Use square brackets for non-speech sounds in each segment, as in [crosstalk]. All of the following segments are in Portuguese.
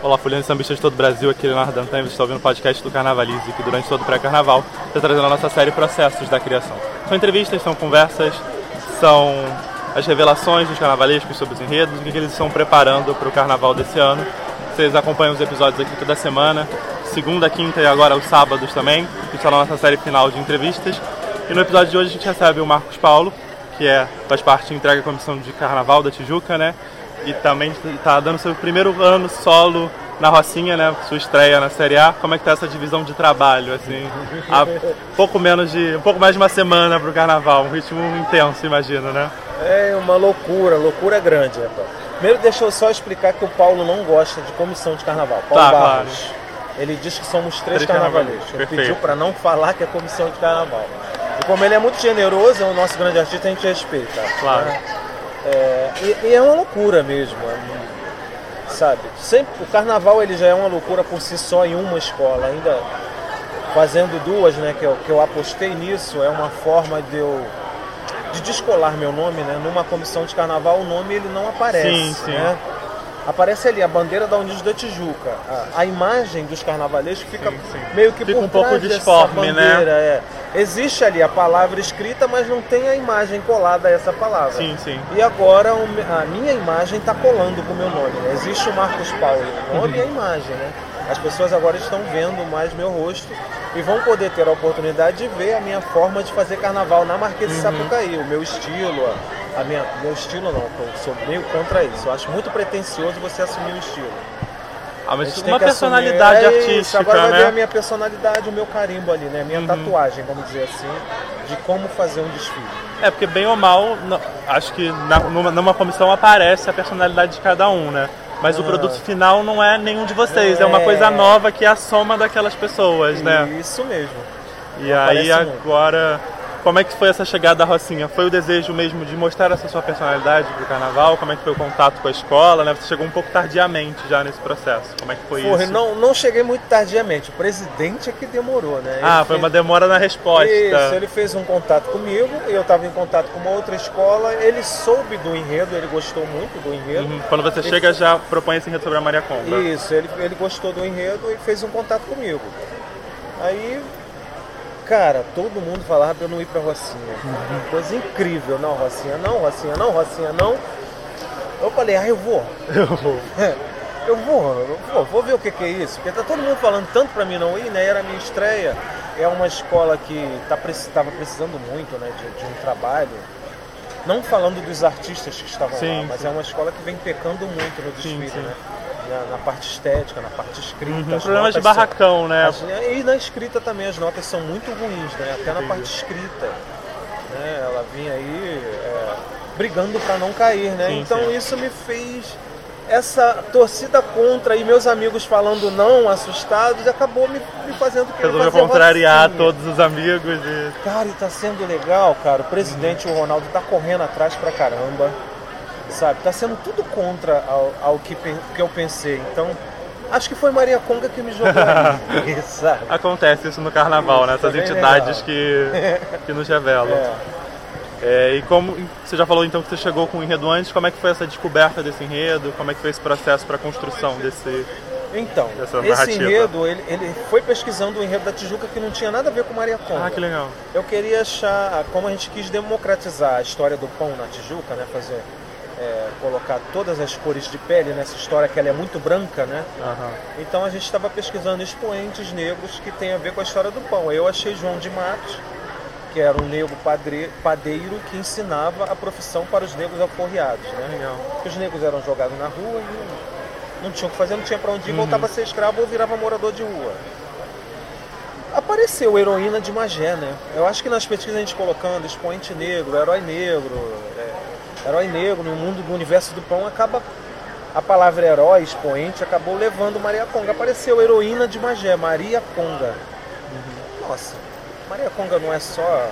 Olá, Fulianos Sambistas de todo o Brasil, aqui Leonardo Dantan, você está ouvindo o podcast do Carnavalize, que durante todo o pré-carnaval está trazendo a nossa série Processos da Criação. São entrevistas, são conversas, são as revelações dos carnavalescos sobre os enredos, o que eles estão preparando para o carnaval desse ano. Vocês acompanham os episódios aqui toda semana, segunda, quinta e agora os sábados também, que está na nossa série final de entrevistas. E no episódio de hoje a gente recebe o Marcos Paulo, que é, faz parte entrega à comissão de carnaval da Tijuca, né? E também está dando seu primeiro ano solo na Rocinha, né? Sua estreia na Série A. Como é que tá essa divisão de trabalho, assim? Há pouco menos de, um pouco mais de uma semana para o carnaval, um ritmo intenso, imagino, né? É uma loucura, loucura grande, rapaz. Primeiro deixa eu só explicar que o Paulo não gosta de comissão de carnaval. Paulo Tá, Barros. claro. Ele diz que somos três, Três carnavalescos, Ele perfeito. pediu para não falar que é comissão de carnaval. E como ele é muito generoso, é o nosso grande artista, a gente respeita. Claro. né? É, e, e é uma loucura mesmo. é, sabe? Sempre, o carnaval ele já é uma loucura por si só em uma escola. Ainda fazendo duas, né? Que eu, que eu apostei nisso, é uma forma de eu de descolar meu nome, né? Numa comissão de carnaval o nome ele não aparece, Sim, sim. né? Aparece ali a bandeira da Unidos da Tijuca. A, a imagem dos carnavalescos fica Sim, meio que Fica por um pouco disforme, né? bandeira, é. Existe ali a palavra escrita, mas não tem a imagem colada a essa palavra. Sim, sim. E agora a minha imagem está colando com o meu nome. né? Existe o Marcos Paulo, o nome e a imagem, né? As pessoas agora estão vendo mais meu rosto e vão poder ter a oportunidade de ver a minha forma de fazer carnaval na Marquesa de Sapucaí, o meu estilo, a, minha, meu estilo não, eu sou meio contra isso. Eu acho muito pretensioso você assumir o estilo. Ah, A mas uma assumir- personalidade é isso, artística, Agora vai ver a né? minha personalidade, o meu carimbo ali, né? A minha tatuagem, vamos dizer assim, de como fazer um desfile. É, porque bem ou mal, acho que na- numa, numa comissão aparece a personalidade de cada um, né? Mas o Ah. produto final não é nenhum de vocês, é, uma É. coisa nova que é a soma daquelas pessoas, né? Isso mesmo. E Não aí aparece muito. Como é que foi essa chegada da Rocinha? Foi o desejo mesmo de mostrar essa sua personalidade pro carnaval? Como é que foi o contato com a escola, né? Você chegou um pouco tardiamente já nesse processo. Como é que foi Porra, isso? não, não cheguei muito tardiamente. O presidente é que demorou, né? Ah, Ele foi fez- uma demora na resposta. Isso, ele fez um contato comigo, eu estava em contato com uma outra escola, ele soube do enredo, ele gostou muito do enredo. Uhum. Quando você chega, já propõe esse enredo sobre a Maria Conda. Isso, ele, ele gostou do enredo e fez um contato comigo. Aí, cara, todo mundo falava pra eu não ir pra Rocinha. Coisa incrível, não, Rocinha, não, Rocinha, não, Rocinha, não. Eu falei, ah, eu vou. [laughs] Eu vou. [laughs] Eu vou, eu vou, vou ver o que, que é isso. Porque tá todo mundo falando tanto pra mim não ir, né? Era a minha estreia. É uma escola que tá, estava precisando muito né, de, de um trabalho. Não falando dos artistas que estavam Sim, lá, mas sim. é uma escola que vem pecando muito no desfile, sim. né? Na, na parte estética, na parte escrita. Uhum. as Problemas de notas são- barracão, né? as- e na escrita também as notas são muito ruins, né? Até na parte escrita. Né? Ela vinha aí é, brigando para não cair, né? Sim, então sim. isso me fez essa torcida contra e meus amigos falando não, assustados, acabou me, me fazendo querer Resolveu contrariar todos os amigos e. Cara, e tá sendo legal, cara. O presidente, o Ronaldo, tá correndo atrás pra caramba. Sabe? Tá sendo tudo contra ao, ao que, que eu pensei. Então, acho que foi Maria Conga que me jogou ali, [laughs] sabe? Acontece isso no carnaval, né? Isso, Essas é entidades que, que nos revelam. É. É, e como você já falou então que você chegou com o enredo antes, como é que foi essa descoberta desse enredo? Como é que foi esse processo para a construção desse. Então, Dessa esse narrativa. enredo, ele, ele foi pesquisando o enredo da Tijuca que não tinha nada a ver com Maria Conga. Ah, que legal. Eu queria achar, como a gente quis democratizar a história do pão na Tijuca, né? Fazer, é, colocar todas as cores de pele nessa história que ela é muito branca, né? Aham. Então a gente estava pesquisando expoentes negros que tem a ver com a história do pão. Eu achei João de Matos, que era um negro padre- padeiro que ensinava a profissão para os negros alforriados, né? Legal. Porque os negros eram jogados na rua e não, tinham o que fazer, não tinha para onde Uhum. ir, voltava a ser escravo ou virava morador de rua. Apareceu heroína de Magé, né? Eu acho que nas pesquisas a gente colocando expoente negro, herói negro, herói negro no mundo do universo do pão acaba a palavra herói, expoente, acabou levando Maria Conga. Apareceu heroína de Magé, Maria Conga. Nossa, Maria Conga não é só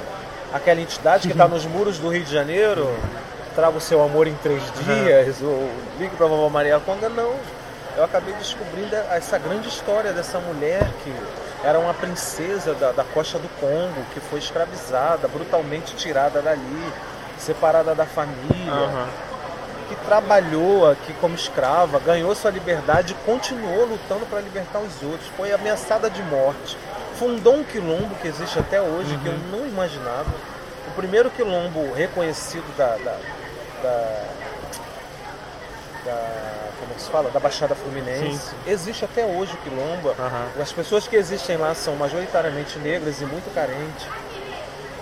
aquela entidade que está nos muros do Rio de Janeiro, traga o seu amor em três dias, ou ligue para vovó Maria Conga, não. eu acabei descobrindo essa grande história dessa mulher que era uma princesa da, da costa do Congo, que foi escravizada, brutalmente tirada dali, separada da família, uhum. que trabalhou aqui como escrava, ganhou sua liberdade e continuou lutando para libertar os outros. Foi ameaçada de morte. Fundou um quilombo que existe até hoje, uhum. que eu uhum. não imaginava. O primeiro quilombo reconhecido da, da, da, da como se fala, da Baixada Fluminense. Sim. Existe até hoje o Quilombo. Uhum. As pessoas que existem lá são majoritariamente negras e muito carentes.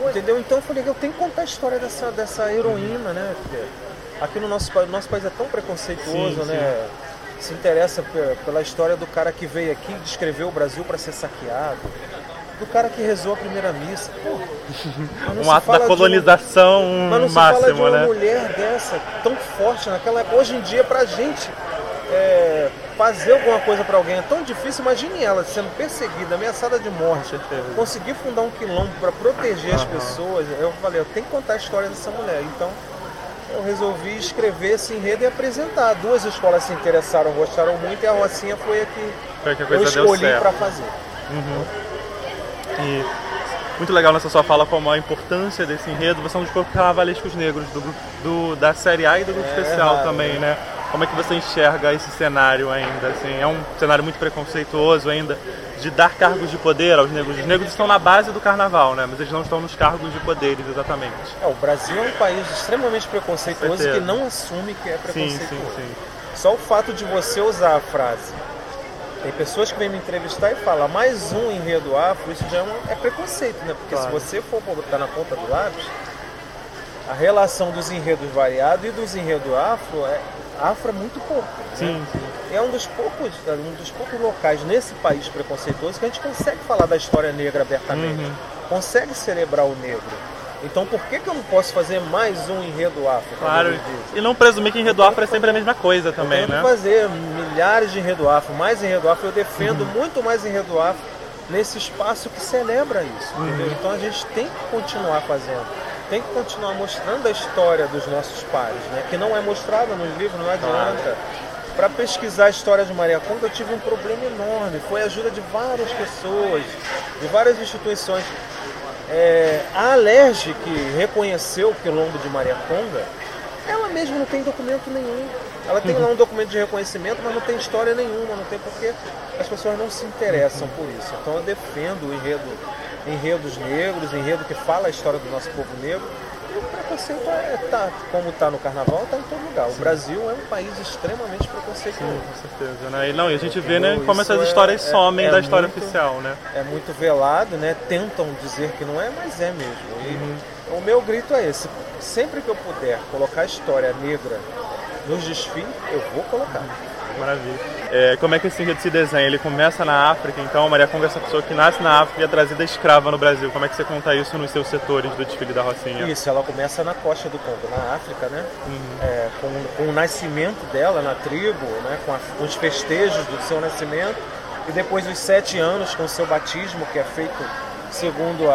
Entendeu? Então eu falei que eu tenho que contar a história dessa, dessa heroína, né? Porque aqui no nosso país, nosso país é tão preconceituoso, sim, né? Sim. Se interessa pela história do cara que veio aqui e descreveu o Brasil para ser saqueado do cara que rezou a primeira missa. Pô, um ato da colonização um, Mas não máximo, se fala de uma né? mulher dessa, tão forte naquela época. Hoje em dia, pra gente é, fazer alguma coisa para alguém é tão difícil. Imagine ela sendo perseguida, ameaçada de morte, [laughs] conseguir fundar um quilombo para proteger as pessoas. Eu falei, eu tenho que contar a história dessa mulher. Então, eu resolvi escrever esse enredo e apresentar. Duas escolas se interessaram, gostaram muito e a Rocinha foi a que, foi que a eu escolhi para fazer. Uhum. E muito legal nessa sua fala como a importância desse enredo. Você é um dos poucos carnavalescos negros do, do, da série A e do grupo é, especial é, também, é. né? Como é que você enxerga esse cenário ainda? Assim, é um cenário muito preconceituoso ainda de dar cargos de poder aos negros. Os negros estão na base do carnaval, né? Mas eles não estão nos cargos de poderes exatamente. É, o Brasil é um país extremamente preconceituoso que não assume que é preconceituoso. Sim, sim, sim. Só o fato de você usar a frase tem pessoas que vêm me entrevistar e falam, mais um enredo afro, isso já é, um, é preconceito, né? Porque claro. se você for botar na ponta do lápis, a relação dos enredos variados e dos enredos afro é, afro é muito pouco. Né? Sim, sim. É um dos poucos, é um dos poucos locais nesse país preconceituoso que a gente consegue falar da história negra abertamente, uhum. consegue celebrar o negro. Então por que, que eu não posso fazer mais um enredo afro? Claro, e não presumir que enredo afro é sempre a mesma coisa também, eu né? fazer milhares de enredo afro, mais enredo afro, eu defendo uhum. muito mais enredo afro nesse espaço que celebra isso, uhum. Então a gente tem que continuar fazendo, tem que continuar mostrando a história dos nossos pares, né? Que não é mostrada nos livros, não adianta. Para pesquisar a história de Maria Conta, eu tive um problema enorme. Foi a ajuda de várias pessoas, de várias instituições. É, a Alerj, que reconheceu o quilombo de Maria Conga, ela mesma não tem documento nenhum. Ela tem lá um documento de reconhecimento, mas não tem história nenhuma, não tem porque as pessoas não se interessam por isso. Então eu defendo o enredo, enredos negros, enredo que fala a história do nosso povo negro, o preconceito é, tá, como está no carnaval, está em todo lugar. O Brasil é um país extremamente preconceituoso. Sim, com certeza. Né? E, não, e a gente vê né, como essas histórias é, somem é, da história muito, oficial. Né? É muito velado, né? tentam dizer que não é, mas é mesmo. E uhum. o meu grito é esse: sempre que eu puder colocar a história negra nos desfiles, eu vou colocar. Maravilha. É, como é que esse enredo se desenha? Ele começa na África, então Maria Conga é essa pessoa que nasce na África e é trazida escrava no Brasil. Como é que você conta isso nos seus setores do desfile da Rocinha? Isso, ela começa na costa do Congo, na África, né? Uhum. É, com, com, o nascimento dela na tribo, né? com, a, com os festejos do seu nascimento e depois os sete anos com o seu batismo, que é feito segundo a,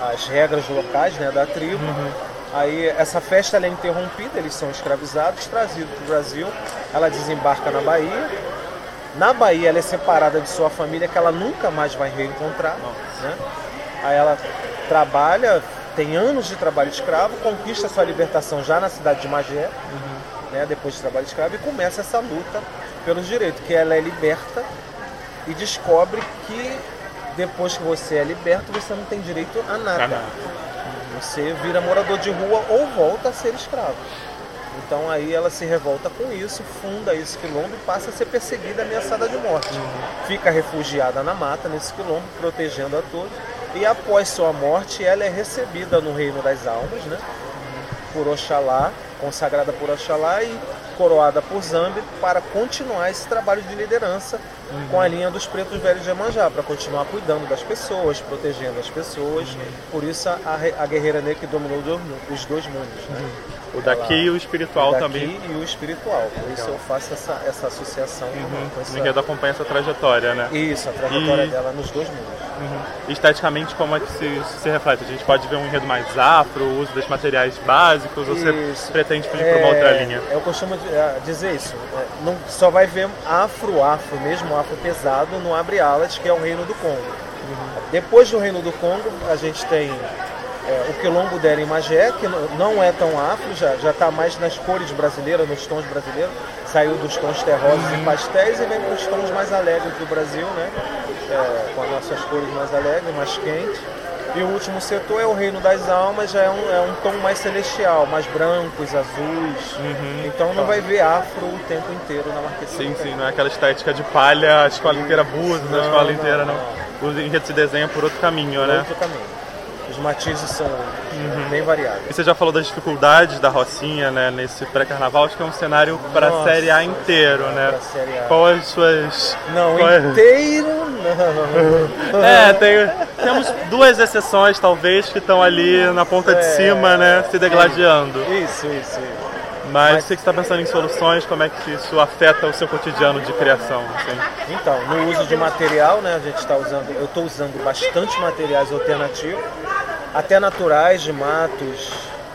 a, as regras locais né, da tribo. Uhum. Aí essa festa é interrompida, eles são escravizados, trazidos para o Brasil. Ela desembarca na Bahia. Na Bahia ela é separada de sua família, que ela nunca mais vai reencontrar. Né? Aí ela trabalha, tem anos de trabalho escravo, conquista sua libertação já na cidade de Magé, uhum. né, depois de trabalho escravo, e começa essa luta pelos direitos, que ela é liberta e descobre que depois que você é liberto, você não tem direito a nada. Você vira morador de rua ou volta a ser escravo. Então aí ela se revolta com isso, funda esse quilombo e passa a ser perseguida, ameaçada de morte. Uhum. Fica refugiada na mata, nesse quilombo, protegendo a todos. E após sua morte, ela é recebida no reino das almas, né? Por Oxalá, consagrada por Oxalá e coroada por Zambi para continuar esse trabalho de liderança uhum. com a linha dos pretos velhos de Emanjá, para continuar cuidando das pessoas, protegendo as pessoas. Uhum. Por isso a, a guerreira negra que dominou os dois mundos. Né? Uhum. O daqui Ela, e o espiritual o daqui também. e o espiritual. Por Legal. isso eu faço essa, essa associação. Uhum. Com essa... O enredo acompanha essa trajetória, né? Isso, a trajetória e... dela nos dois mundos. Uhum. Esteticamente, como é que se, se reflete? A gente pode ver um enredo mais afro, o uso dos materiais básicos, ou você pretende fugir é... para uma outra linha? Eu costumo dizer isso. É, não, só vai ver afro, afro mesmo, afro pesado no Abre Alas, que é o Reino do Congo. Uhum. Depois do Reino do Congo, a gente tem é, o Quilombo Deren Magé, que não é tão afro, já está mais nas cores brasileiras, nos tons brasileiros. Saiu dos tons terrosos e pastéis e vem para os tons mais alegres do Brasil, né? É, com as nossas cores mais alegres, mais quentes. E o último setor é o Reino das Almas, já é um, é um tom mais celestial, mais brancos, azuis. Uhum. Então não vai ver afro o tempo inteiro na marquesina. Sim, sim, não é aquela estética de palha, a escola inteira busa, a escola inteira não. não. O se desenha por outro caminho, por né? Outro caminho os matizes são uhum. bem variados. E você já falou das dificuldades da Rocinha, né, nesse pré-carnaval, acho que é um cenário para a Série A inteiro, né? Série A. Qual as suas... Não, Qual inteiro não. é, tem, temos duas exceções, talvez, que estão ali na ponta é, de cima, né, se degladiando. Isso, isso, isso. Mas, você que está pensando em soluções, como é que isso afeta o seu cotidiano de criação? Assim? Então, no uso de material, né, a gente está usando, eu estou usando bastante materiais alternativos até naturais de matos,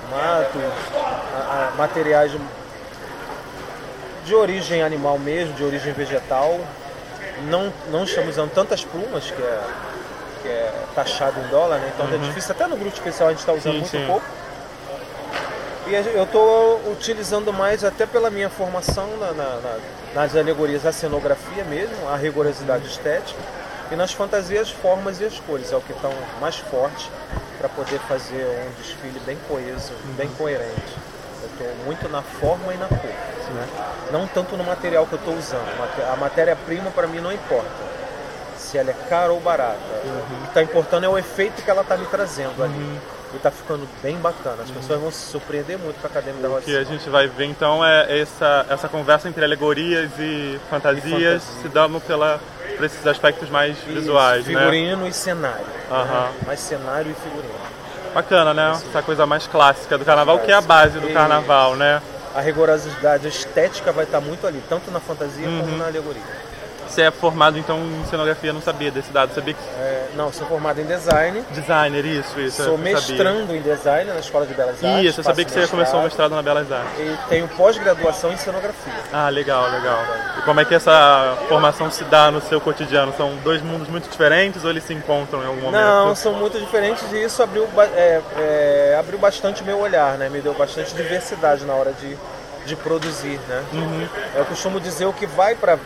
matos, a, a, materiais de, de, origem animal mesmo, de origem vegetal. Não, não estamos usando tantas plumas, que é, que é taxado em dólar, né? então é uhum. é difícil. Até no grupo especial a gente está usando sim, muito sim. pouco. E eu estou utilizando mais, até pela minha formação na, na, na, nas alegorias, a cenografia mesmo, a rigorosidade estética e nas fantasias, formas e as cores, é o que estão mais forte para poder fazer um desfile bem coeso, uhum. bem coerente. Eu estou muito na forma e na cor, né? não tanto no material que eu estou usando. A matéria-prima para mim não importa se ela é cara ou barata. Uhum. O que está importando é o efeito que ela está me trazendo ali. Uhum. E está ficando bem bacana. As uhum. pessoas vão se surpreender muito com a Academia da Rocinha. O que a gente vai ver então é essa, essa conversa entre alegorias e fantasias e fantasia. se dando pela para esses aspectos mais Isso, visuais, figurino né? e cenário. Uhum. Né? Mais cenário e figurino. Bacana, né? Essa coisa mais clássica do carnaval, que é a base do carnaval, né? A rigorosidade estética vai estar muito ali, tanto na fantasia uhum. como na alegoria. Você é formado então em cenografia, não sabia desse dado, sabia que... É, não, sou formado em design. Designer, isso, isso. Sou mestrando em design na Escola de Belas Artes. Isso, eu sabia que você começou o mestrado na Belas Artes. E tenho pós-graduação em cenografia. Ah, legal, legal. E como é que essa formação se dá no seu cotidiano? São dois mundos muito diferentes ou eles se encontram em algum momento? Não, são muito diferentes e isso abriu, é, é, abriu bastante meu olhar, né? Me deu bastante diversidade na hora de de produzir, né? Uhum. Eu costumo dizer o que vai para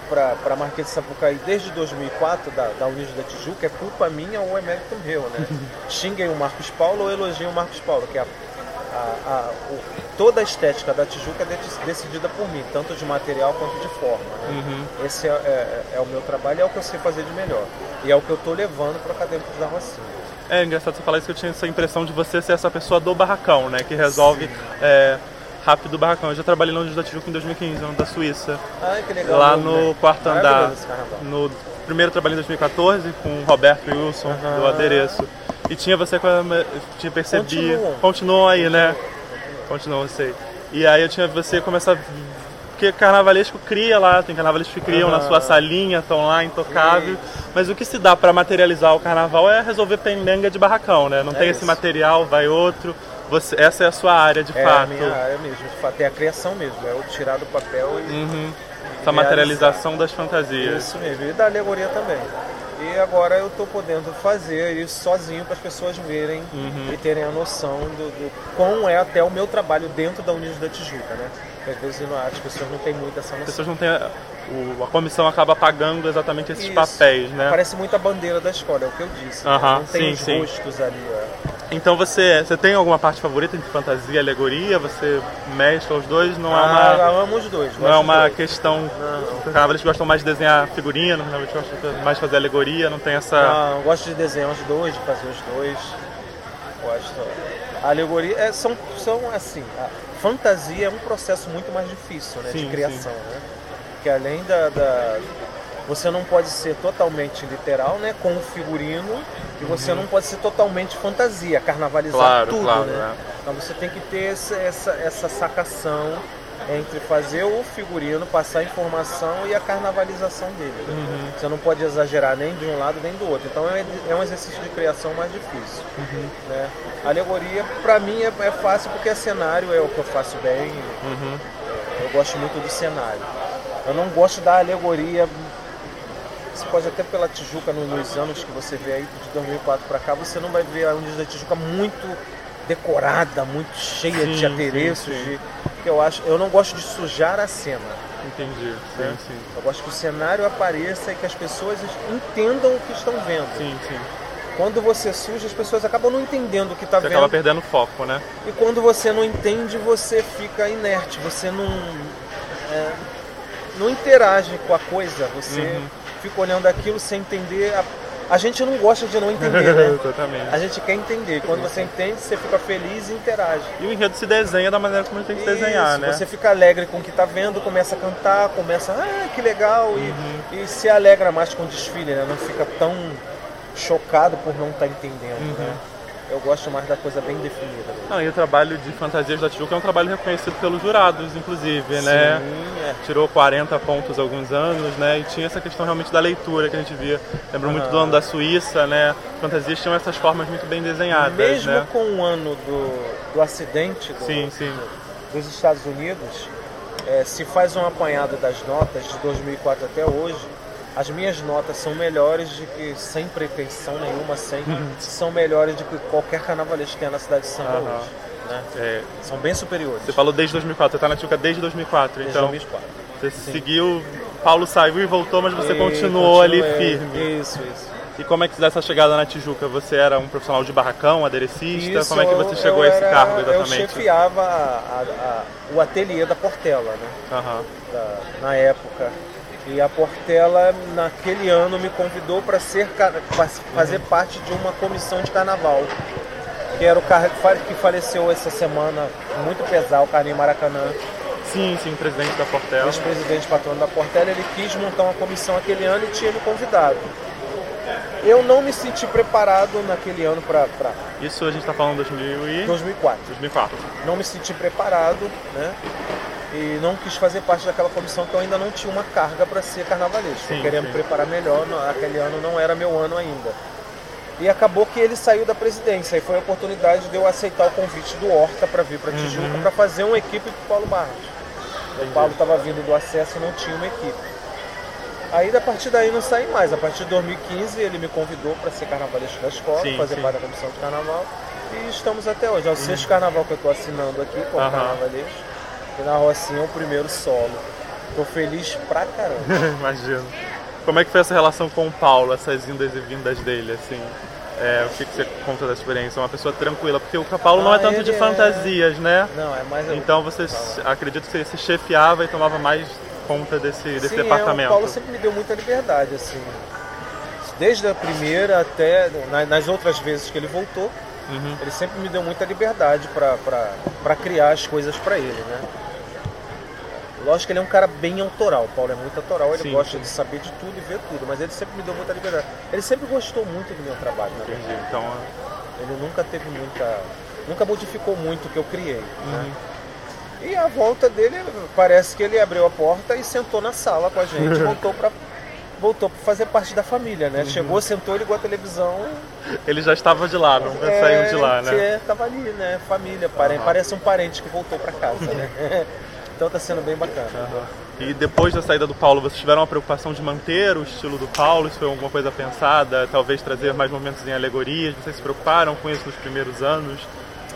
a Marquês de Sapucaí desde 2004, da, da Unidos da Tijuca, é culpa minha ou é mérito meu, né? [laughs] Xinguem o Marcos Paulo ou elogiem o Marcos Paulo, que é a, a, a o, toda a estética da Tijuca é decidida por mim, tanto de material quanto de forma. Né? Uhum. Esse é, é, é, o meu trabalho, é o que eu sei fazer de melhor. E é o que eu estou levando para Acadêmicos da Rocinha. É engraçado você falar isso, que eu tinha essa impressão de você ser essa pessoa do barracão, né? Que resolve é, rápido barracão. Eu já trabalhei no da Tijuca em 2015, no da Suíça. Ai, que legal. Lá no né? quarto andar. No primeiro trabalho em 2014 com o Roberto Wilson, uhum. do adereço. E tinha você com a, tinha percebido. Continuam aí, né? Continuam, sei. E aí eu tinha você começar porque carnavalesco cria lá, tem carnavalescos que criam uhum. na sua salinha, estão lá intocável. Mas o que se dá para materializar o carnaval é resolver pendenga de barracão, né? Não é tem isso. esse material, vai outro. Você, essa é a sua área de é fato. É a minha área mesmo, de fato, é a criação mesmo, é o tirar do papel e. Uhum. Essa materialização das fantasias. Isso mesmo, e da alegoria também. E agora eu estou podendo fazer isso sozinho para as pessoas verem uhum. e terem a noção do, do como é até o meu trabalho dentro da Unidos da Tijuca, né? Porque às vezes as pessoas não têm muito essa noção. As pessoas não têm. A, o, a comissão acaba pagando exatamente esses Isso. papéis, né? Parece muito a bandeira da escola, é o que eu disse. Uh -huh. Não tem sim, os rostos sim. ali. Ó. Então você, você tem alguma parte favorita entre fantasia e alegoria? Você mescla os dois? Não ah, é uma. Eu amo os dois. Não é uma questão. Não. Eles gostam mais de desenhar figurino, eles gostam mais de fazer alegoria, não tem essa. Não, eu gosto de desenhar os dois, de fazer os dois. Gosto. A alegoria é, são, são assim. A fantasia é um processo muito mais difícil, né? Sim, de criação, sim. né? Que além da, da você não pode ser totalmente literal, né? Com o figurino e você uhum. não pode ser totalmente fantasia, carnavalizar claro, tudo, claro, né? É. Então você tem que ter essa, essa, essa sacação entre fazer o figurino, passar a informação e a carnavalização dele. Né? Uhum. Você não pode exagerar nem de um lado nem do outro. Então é, é um exercício de criação mais difícil. Uhum. Né? A alegoria, para mim, é, é, fácil porque é cenário, é o que eu faço bem. Uhum. Eu gosto muito do cenário. Eu não gosto da alegoria. Você pode até pela Tijuca nos anos que você vê aí de 2004 para cá, você não vai ver a Unidos da Tijuca muito decorada, muito cheia Sim, de adereços. sim, sim. de- que eu acho, eu não gosto de sujar a cena. Entendi. Sim, né? sim. Eu gosto que o cenário apareça e que as pessoas entendam o que estão vendo. Sim, sim. Quando você suja, as pessoas acabam não entendendo o que está Você vendo. acaba perdendo foco, né? E quando você não entende, você fica inerte, você não, é, não interage com a coisa, você Uhum. fica olhando aquilo sem entender. A, a gente não gosta de não entender, né? [laughs] Exatamente. A gente quer entender. E Quando você entende, você fica feliz e interage. E o enredo se desenha da maneira como ele tem que desenhar, Isso, né? Você fica alegre com o que está vendo, começa a cantar, começa, ah, que legal, e- Uhum. e, se alegra mais com o desfile, né? Não fica tão chocado por não estar entendendo, Uhum. né? Eu gosto mais da coisa bem definida. Não, e o trabalho de fantasias da Tijuca é um trabalho reconhecido pelos jurados, inclusive, né? Sim, é. Tirou 40 pontos há alguns anos, né? E tinha essa questão realmente da leitura que a gente via. Lembro muito do ano da Suíça, né? Fantasias tinham essas formas muito bem desenhadas, Mesmo né? com o ano do, do acidente do- Sim, sim. dos Estados Unidos, é, se faz um apanhado das notas de 2004 até hoje, as minhas notas são melhores de que, sem pretensão nenhuma, sem, Uhum. são melhores de que qualquer carnavalesco tem na cidade de Samba Aham. hoje. Né? É, São bem superiores. você falou desde 2004, você tá na Tijuca desde 2004, desde então 2004. você seguiu, Paulo saiu e voltou, mas você E continuou ali firme. Isso, isso. E como é que dessa chegada na Tijuca? Você era um profissional de barracão, aderecista? Isso, como é que você eu- chegou eu a esse era- cargo Eu exatamente? chefiava a- a- a- o ateliê da Portela, né? Aham. da- na época. E a Portela, naquele ano, me convidou para pra fazer parte de uma comissão de carnaval. Que era o carro que fa- que faleceu essa semana, muito pesado, o Maracanã, Sim, sim, presidente da Portela. ex-presidente patrono da Portela. Ele quis montar uma comissão aquele ano e tinha me convidado. Eu não me senti preparado naquele ano para Isso a gente tá falando 2000 e... 2004. 2004. não me senti preparado, né? E não quis fazer parte daquela comissão que eu ainda não tinha uma carga para ser carnavalesco. Sim, eu queria sim. me preparar melhor, aquele ano não era meu ano ainda. E acabou que ele saiu da presidência e foi a oportunidade de eu aceitar o convite do Horta para vir para Tijuca Uhum. para fazer uma equipe com o Paulo Barros. O Paulo estava vindo do acesso e não tinha uma equipe. Aí a partir daí não saí mais. A partir de 2015 ele me convidou para ser carnavalesco da escola, Sim, fazer sim. parte da comissão de carnaval. E estamos até hoje. É o sexto carnaval que eu estou assinando aqui como Aham. carnavalesco. E na Rocinha é o primeiro solo. Tô feliz pra caramba. [laughs] Imagino. Como é que foi essa relação com o Paulo, essas indas e vindas dele, assim? É, o que, que você conta da experiência? É Uma pessoa tranquila, porque o Paulo não Ah, é tanto de é- fantasias, né? Não, é mais. Então você acredito que você se chefiava e tomava mais conta desse, desse Sim, é, departamento. o Paulo sempre me deu muita liberdade, assim. Desde a primeira até na- nas outras vezes que ele voltou, Uhum. ele sempre me deu muita liberdade pra criar as coisas pra ele, né? Lógico que ele é um cara bem autoral, o Paulo é muito autoral, ele Sim, gosta sim. de saber de tudo e ver tudo, mas ele sempre me deu muita liberdade. Ele sempre gostou muito do meu trabalho, na verdade. Entendi. Então, Ele nunca teve muita. Nunca modificou muito o que eu criei. Uhum. Né? E a volta dele, parece que ele abriu a porta e sentou na sala com a gente, [laughs] voltou para voltou pra fazer parte da família, Uhum. né? Chegou, sentou, ligou a televisão. ele já estava de lá, não é, saiu de lá, né? É, tava ali, né? Família, parente, Aham. parece um parente que voltou para casa, né? [laughs] então tá sendo bem bacana. Aham. E depois da saída do Paulo, vocês tiveram uma preocupação de manter o estilo do Paulo? Isso foi alguma coisa pensada? Talvez trazer mais momentos em alegorias? Vocês se preocuparam com isso nos primeiros anos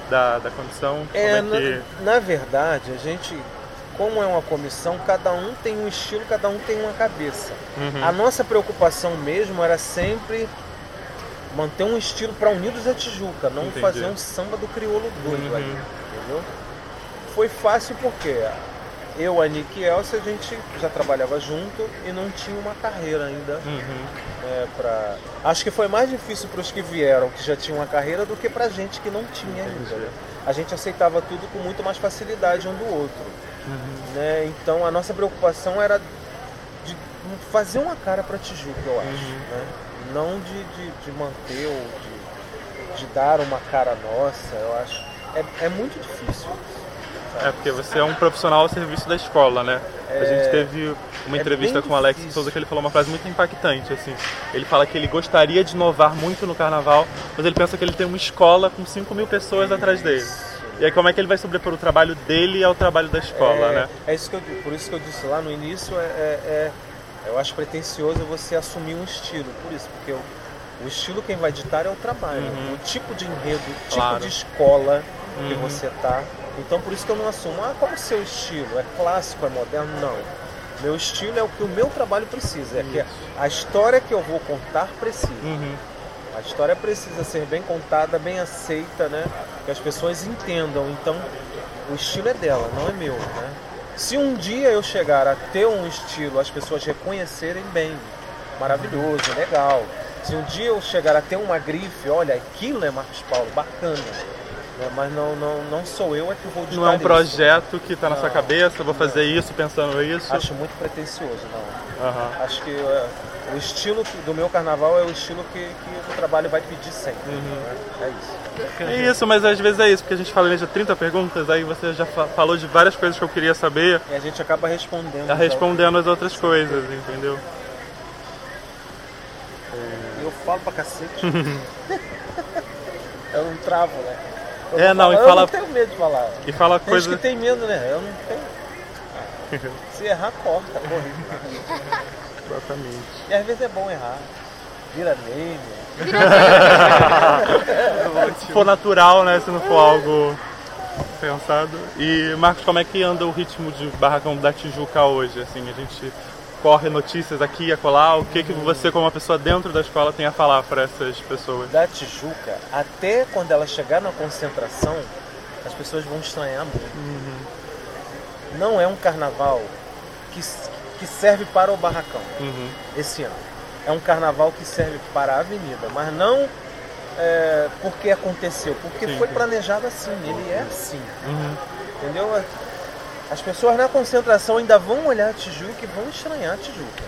da, da condição? É, é que... na, na verdade, a gente, como é uma comissão, cada um tem um estilo, cada um tem uma cabeça. Uhum. A nossa preocupação mesmo era sempre manter um estilo para Unidos da Tijuca, não Entendi. fazer um samba do crioulo doido Uhum. ali, entendeu? Foi fácil porque eu, a Nick e Elsa, a gente já trabalhava junto e não tinha uma carreira ainda. Uhum. É, pra... Acho que foi mais difícil para os que vieram, que já tinham uma carreira, do que para gente que não tinha ainda. Entendi. né? A gente aceitava tudo com muito mais facilidade um do outro. Uhum. Né? Então a nossa preocupação era de fazer uma cara para Tijuca, eu acho. Uhum. né? Não de, de, de manter ou de, de dar uma cara nossa, eu acho. É, é muito difícil. É porque você é um profissional ao serviço da escola, né? A gente teve uma é entrevista bem com o Alex difícil. Souza que ele falou uma frase muito impactante, assim. Ele fala que ele gostaria de inovar muito no carnaval, mas ele pensa que ele tem uma escola com 5 mil pessoas atrás dele. E aí como é que ele vai sobrepor o trabalho dele ao trabalho da escola, é, né? É isso que eu, por isso que eu disse lá no início, é, é, é eu acho pretencioso você assumir um estilo, por isso, porque o, o estilo quem vai ditar é o trabalho, Uhum. o tipo de enredo, o tipo Claro. de escola que Uhum. você tá. Então por isso que eu não assumo, ah, qual o seu estilo? É clássico, é moderno? Não. Meu estilo é o que o meu trabalho precisa, é que a história que eu vou contar precisa. Uhum. A história precisa ser bem contada, bem aceita, né? Que as pessoas entendam. Então, o estilo é dela, não é meu, né? Se um dia eu chegar a ter um estilo, as pessoas reconhecerem bem, maravilhoso, legal. Se um dia eu chegar a ter uma grife, olha, aquilo é Marcos Paulo, bacana. Né? Mas não, não, não sou eu é que vou ditar Não é um isso. projeto que tá na sua Não. cabeça, vou fazer isso pensando isso. Acho muito pretencioso, não. Aham. Acho que é, o estilo do meu carnaval é o estilo que, que o trabalho vai pedir sempre. Uhum. né? É isso. É isso, mas às vezes é isso, porque a gente fala de 30 perguntas, aí você já fa- falou de várias coisas que eu queria saber, E a gente acaba respondendo. tá respondendo as outras coisas, entendeu? Eu falo pra cacete. eu [laughs] não [laughs] travo, né? Eu É, não, e falar- fala- Eu não tenho medo de falar. E fala Tem coisa. gente que tem medo, né? Eu não tenho. [laughs] Se errar, corta, porra. Exatamente. E às vezes é bom errar. Vira meme. [laughs] Se for natural, né? Se não for algo pensado. E Marcos, como é que anda o ritmo de barracão da Tijuca hoje? Assim, a gente corre notícias aqui e acolá. O que, que você, como uma pessoa dentro da escola, tem a falar para essas pessoas? Da Tijuca, até quando ela chegar na concentração, as pessoas vão estranhar muito. Não é um carnaval que, que serve para o barracão. Uhum. esse ano. É um carnaval que serve para a avenida, mas não é, porque aconteceu, porque Sim, foi planejado assim, ele é assim, Uhum. entendeu? As pessoas na concentração ainda vão olhar a Tijuca e vão estranhar a Tijuca.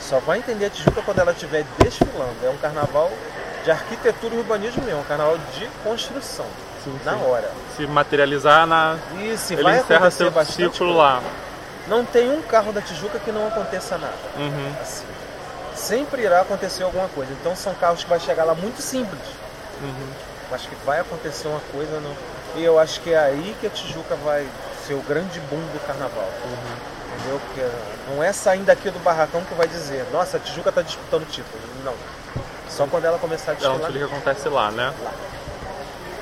Só vai entender a Tijuca quando ela estiver desfilando. É um carnaval de arquitetura e urbanismo mesmo, um carnaval de construção, Sim, na sim. hora. Se materializar na. Se Ele vai encerra seu ciclo lá. Não tem um carro da Tijuca que não aconteça nada. Uhum. assim. Sempre irá acontecer alguma coisa. Então são carros que vai chegar lá muito simples. Uhum. Mas que vai acontecer uma coisa não. E eu acho que é aí que a Tijuca vai ser o grande boom do carnaval. Entendeu? Porque não é saindo daqui do barracão que vai dizer, nossa, a Tijuca está disputando título. Não. Só quando ela começar a É um desfilar. desfile que acontece lá, né?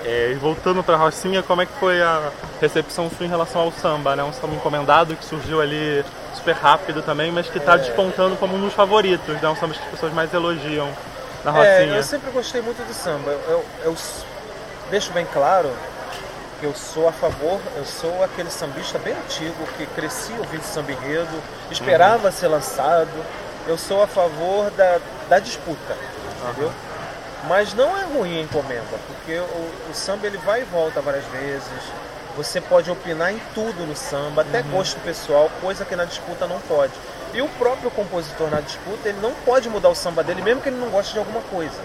É, e voltando pra Rocinha, como é que foi a recepção sua em relação ao samba, né? Um samba encomendado que surgiu ali super rápido também, mas que tá É. despontando como um dos favoritos, né? Um samba que as pessoas mais elogiam na É, Rocinha. eu sempre gostei muito do samba. Eu, eu- eu deixo bem claro eu sou a favor, eu sou aquele sambista bem antigo que cresci ouvindo samba enredo, esperava ser lançado. Eu sou a favor da, da disputa, entendeu? Mas não é ruim a encomenda, porque o, o samba ele vai e volta várias vezes. Você pode opinar em tudo no samba, até gosto pessoal, coisa que na disputa não pode. E o próprio compositor na disputa, ele não pode mudar o samba dele, mesmo que ele não goste de alguma coisa.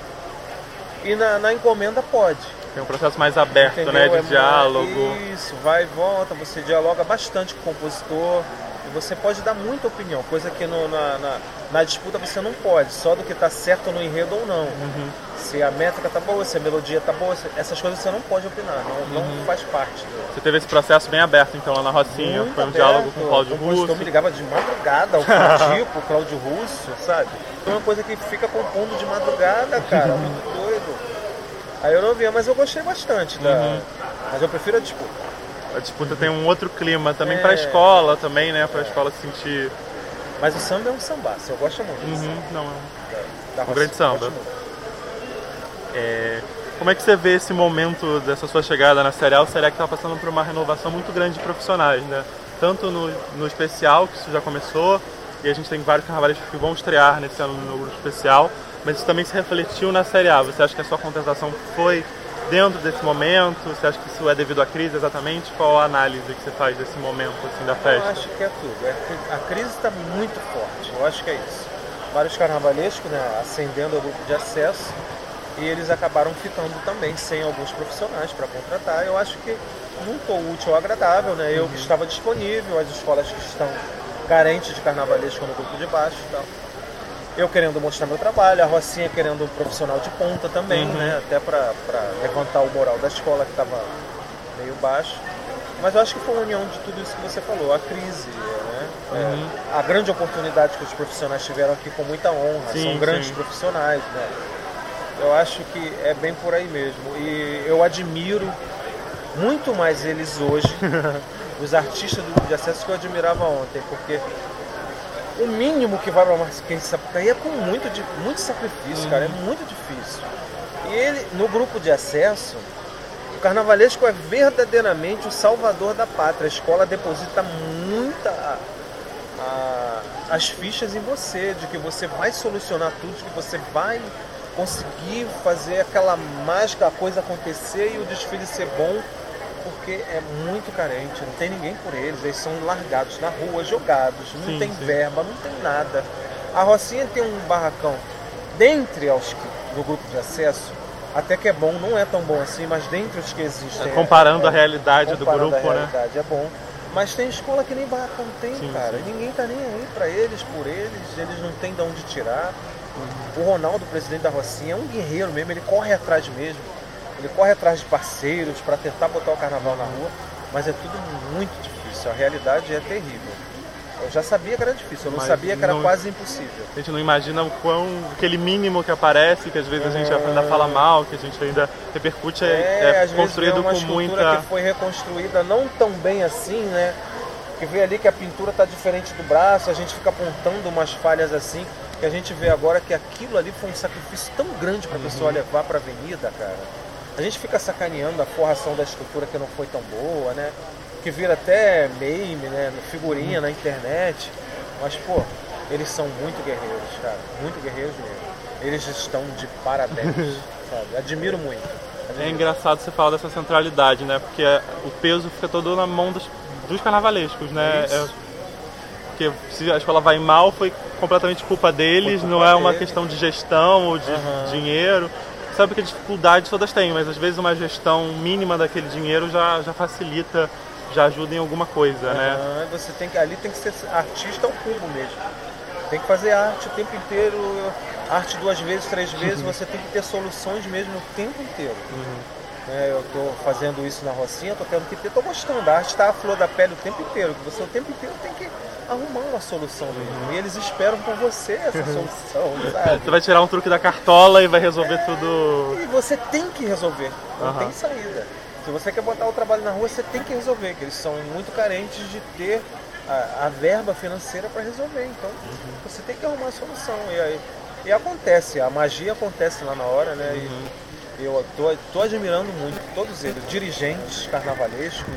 E na, na encomenda pode. Tem um processo mais aberto, entendeu? né? De É diálogo. Isso, vai e volta, você dialoga bastante com o compositor. E você pode dar muita opinião, coisa que no- na, na, na disputa você não pode, só do que está certo no enredo ou não. Uhum. Se a métrica tá boa, se a melodia tá boa, se- essas coisas você não pode opinar, não, Uhum. não faz parte. Você teve esse processo bem aberto, então, lá na Rocinha. Muito foi um aberto. diálogo com o Cláudio O Russo. me ligava de madrugada, o Critico, [laughs] o Cláudio Russo, sabe? É uma coisa que fica compondo de madrugada, cara, Aí eu não via, mas eu gostei bastante da. Uhum. Mas eu prefiro a disputa. A disputa tem um outro clima também É. pra escola também, né? Pra escola se sentir. Mas o samba é um sambaço, eu gosto muito Uhum, não, é um Um grande samba. É, como é que você vê esse momento dessa sua chegada na Serial? Serial que está passando por uma renovação muito grande de profissionais, né? Tanto no, no especial, que isso já começou, e a gente tem vários carnavalistas que vão estrear nesse ano no grupo especial, mas isso também se refletiu na Série A. Você acha que a sua contratação foi dentro desse momento? Você acha que isso é devido à crise exatamente? Qual a análise que você faz desse momento assim, da Eu festa? acho que é tudo. É a crise está muito forte, eu acho que é isso. Vários carnavalescos né, ascendendo ao grupo de acesso e eles acabaram ficando também sem alguns profissionais para contratar. Eu acho que juntou o útil ao agradável, né? Eu que estava disponível, as escolas que estão carentes de carnavalesco no grupo de baixo e tal. Eu querendo mostrar meu trabalho, a Rocinha querendo um profissional de ponta também, Uhum. né? Até para levantar o moral da escola que estava meio baixo. Mas eu acho que foi uma união de tudo isso que você falou, a crise, né? Uhum. É, a grande oportunidade que os profissionais tiveram aqui com muita honra, Sim, são grandes sim. profissionais, né? Eu acho que é bem por aí mesmo. E eu admiro muito mais eles hoje, [laughs] os artistas do de acesso que eu admirava ontem, porque o mínimo que vai para quem Sapucaí é com muito, muito sacrifício, cara, é muito difícil. E ele, no grupo de acesso, o carnavalesco é verdadeiramente o salvador da pátria. A escola deposita muita a- a- as fichas em você, de que você vai solucionar tudo, de que você vai conseguir fazer aquela mágica, a coisa acontecer e o desfile ser bom, porque é muito carente, não tem ninguém por eles, eles são largados na rua, jogados, não Sim, tem sim. verba, não tem nada. A Rocinha tem um barracão dentre os que, do grupo de acesso, até que é bom, não é tão bom assim, mas dentre os que existem. é- Comparando é- a realidade do comparando grupo, a né? realidade, é bom. Mas tem escola que nem barracão tem, Sim, cara. ninguém tá nem aí pra eles, por eles, eles não tem de onde tirar. O Ronaldo, presidente da Rocinha, é um guerreiro mesmo, ele corre atrás mesmo. Ele corre atrás de parceiros para tentar botar o carnaval na rua, mas é tudo muito difícil. A realidade é terrível. Eu já sabia que era difícil, eu não Mas sabia que era não- quase impossível. A gente não imagina o quão aquele mínimo que aparece, que às vezes a gente É. ainda fala mal, que a gente ainda repercute, é, é às vezes construído é uma com muita. que foi reconstruída não tão bem assim, né? Que vê ali que a pintura está diferente do braço, a gente fica apontando umas falhas assim, que a gente vê agora que aquilo ali foi um sacrifício tão grande para a pessoa Uhum. levar para a avenida, cara. A gente fica sacaneando a forração da estrutura que não foi tão boa, né? Que vira até meme, né? Figurinha Uhum. na internet. Mas, pô, eles são muito guerreiros, cara. Muito guerreiros mesmo. Eles estão de parabéns, [laughs] sabe? Admiro muito. É Admiro. engraçado você falar dessa centralidade, né? Porque é- o peso fica todo na mão dos, dos carnavalescos, né? Isso. É- porque se a escola vai mal, foi completamente culpa deles, culpa não é uma deles. questão de gestão ou de Aham. dinheiro. Sabe que a dificuldade todas têm, mas às vezes uma gestão mínima daquele dinheiro já, já facilita, já ajuda em alguma coisa, né? Aham, você tem que, ali tem que ser artista ao cubo mesmo. Tem que fazer arte o tempo inteiro, arte duas vezes, três vezes, você tem que ter soluções mesmo o tempo inteiro. É, eu estou fazendo isso na Rocinha, estou tendo que ter, estou gostando. A arte está à flor da pele o tempo inteiro, que você o tempo inteiro tem que arrumar uma solução mesmo. E eles esperam por você essa [laughs] solução, sabe? Você vai tirar um truque da cartola e vai resolver tudo. E você tem que resolver, não Aham. tem saída. Se você quer botar o trabalho na rua, você tem que resolver, que eles são muito carentes de ter a, a verba financeira para resolver. Então, você tem que arrumar a solução. E, aí, e acontece, a magia acontece lá na hora, né? E eu tô, tô admirando muito todos eles, dirigentes carnavalescos,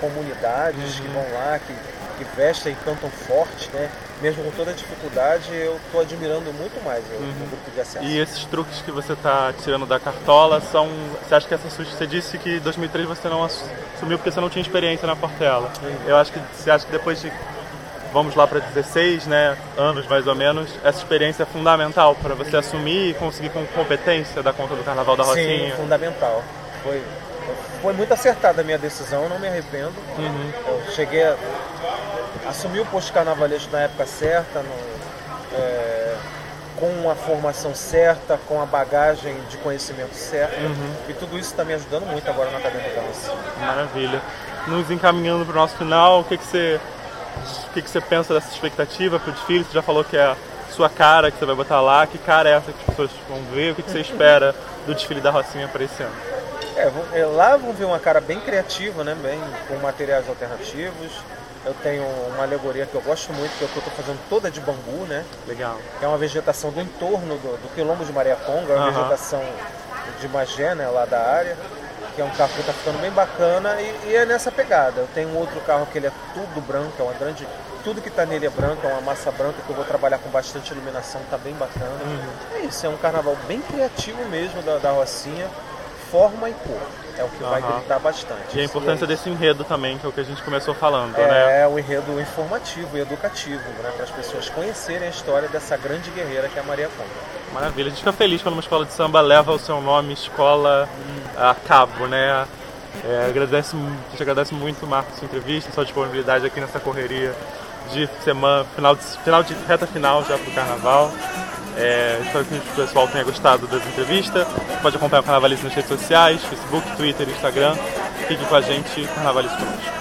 comunidades que vão lá, que, que vestem e cantam forte, né? Mesmo com toda a dificuldade, eu tô admirando muito mais o, o grupo de acesso. E esses truques que você está tirando da cartola são. Você acha que essa Você disse que em 2003 você não assumiu porque você não tinha experiência na Portela. Eu acho que você acha que depois de. Vamos lá para 16 né, anos mais ou menos, essa experiência é fundamental para você assumir e conseguir com competência dar conta do Carnaval da Sim, Rocinha. fundamental. Foi, foi muito acertada a minha decisão, não me arrependo. Uhum. Eu cheguei a assumir o posto carnavalesco na época certa, no- é, com a formação certa, com a bagagem de conhecimento certa. Uhum. E tudo isso está me ajudando muito agora na Academia da Rocinha. Maravilha. Nos encaminhando para o nosso final, o que, que você. O que, que você pensa dessa expectativa para o desfile? Você já falou que é a sua cara que você vai botar lá. Que cara é essa que as pessoas vão ver? O que, que você espera do desfile da Rocinha para esse ano? É, é, lá vão ver uma cara bem criativa, né? Bem, com materiais alternativos. Eu tenho uma alegoria que eu gosto muito, que é o que eu estou fazendo toda de bambu, né? Legal. que é uma vegetação do entorno do, do quilombo de Mariaconga, é uma vegetação de Magé, né, lá da área, que é um carro que está ficando bem bacana e, e é nessa pegada. Eu tenho um outro carro que ele é tudo branco, é uma grande. Tudo que está nele é branco, é uma massa branca que eu vou trabalhar com bastante iluminação, tá bem bacana. É isso, é um carnaval bem criativo mesmo da, da Rocinha, forma e cor. É o que vai Aham. gritar bastante. E a importância é desse enredo também, que é o que a gente começou falando, é, né? é um enredo informativo e educativo, né, para as pessoas conhecerem a história dessa grande guerreira que é a Maria Conga. Maravilha. A gente fica feliz quando uma escola de samba leva o seu nome, escola, a cabo, né? É, agradece, a gente agradece muito, Marcos, sua entrevista, sua disponibilidade aqui nessa correria de semana, final de, final de reta final já pro carnaval. É, espero que o pessoal tenha gostado das entrevistas. Pode acompanhar o Carnavalismo nas redes sociais, Facebook, Twitter, Instagram. Fique com a gente, carnavalize conosco.